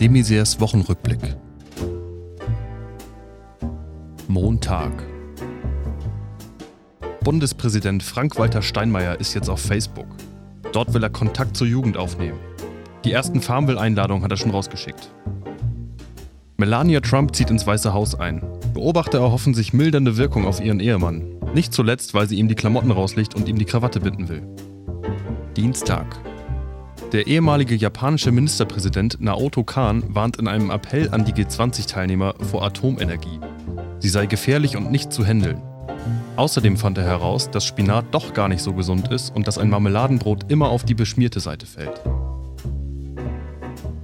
Demisers Wochenrückblick. Montag. Bundespräsident Frank-Walter Steinmeier ist jetzt auf Facebook. Dort will er Kontakt zur Jugend aufnehmen. Die ersten Farmville-Einladungen hat er schon rausgeschickt. Melania Trump zieht ins Weiße Haus ein. Beobachter erhoffen sich mildernde Wirkung auf ihren Ehemann. Nicht zuletzt, weil sie ihm die Klamotten rauslegt und ihm die Krawatte binden will. Dienstag. Der ehemalige japanische Ministerpräsident Naoto Kan warnt in einem Appell an die G20-Teilnehmer vor Atomenergie. Sie sei gefährlich und nicht zu handeln. Außerdem fand er heraus, dass Spinat doch gar nicht so gesund ist und dass ein Marmeladenbrot immer auf die beschmierte Seite fällt.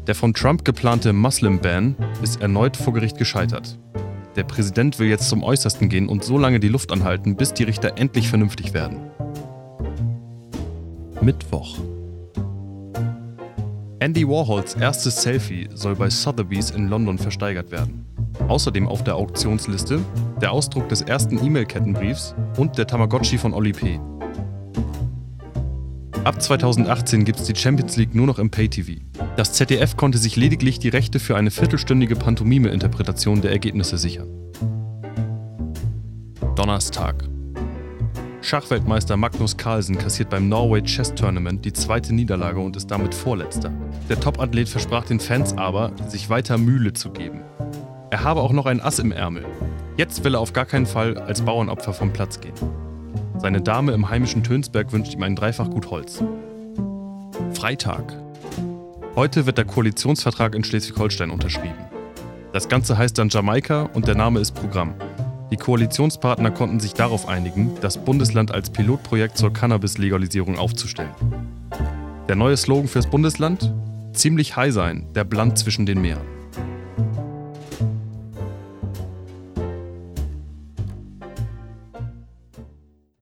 Der von Trump geplante Muslim-Ban ist erneut vor Gericht gescheitert. Der Präsident will jetzt zum Äußersten gehen und so lange die Luft anhalten, bis die Richter endlich vernünftig werden. Mittwoch. Andy Warhols erstes Selfie soll bei Sotheby's in London versteigert werden. Außerdem auf der Auktionsliste der Ausdruck des ersten E-Mail-Kettenbriefs und der Tamagotchi von Oli P. Ab 2018 gibt es die Champions League nur noch im Pay-TV. Das ZDF konnte sich lediglich die Rechte für eine viertelstündige Pantomime-Interpretation der Ergebnisse sichern. Donnerstag. Schachweltmeister Magnus Carlsen kassiert beim Norway Chess Tournament die zweite Niederlage und ist damit Vorletzter. Der Topathlet versprach den Fans aber, sich weiter Mühle zu geben. Er habe auch noch ein Ass im Ärmel. Jetzt will er auf gar keinen Fall als Bauernopfer vom Platz gehen. Seine Dame im heimischen Tönsberg wünscht ihm ein Dreifachgut Holz. Freitag. Heute wird der Koalitionsvertrag in Schleswig-Holstein unterschrieben. Das Ganze heißt dann Jamaika und der Name ist Programm. Die Koalitionspartner konnten sich darauf einigen, das Bundesland als Pilotprojekt zur Cannabis-Legalisierung aufzustellen. Der neue Slogan fürs Bundesland? Ziemlich high sein, der Bland zwischen den Meeren.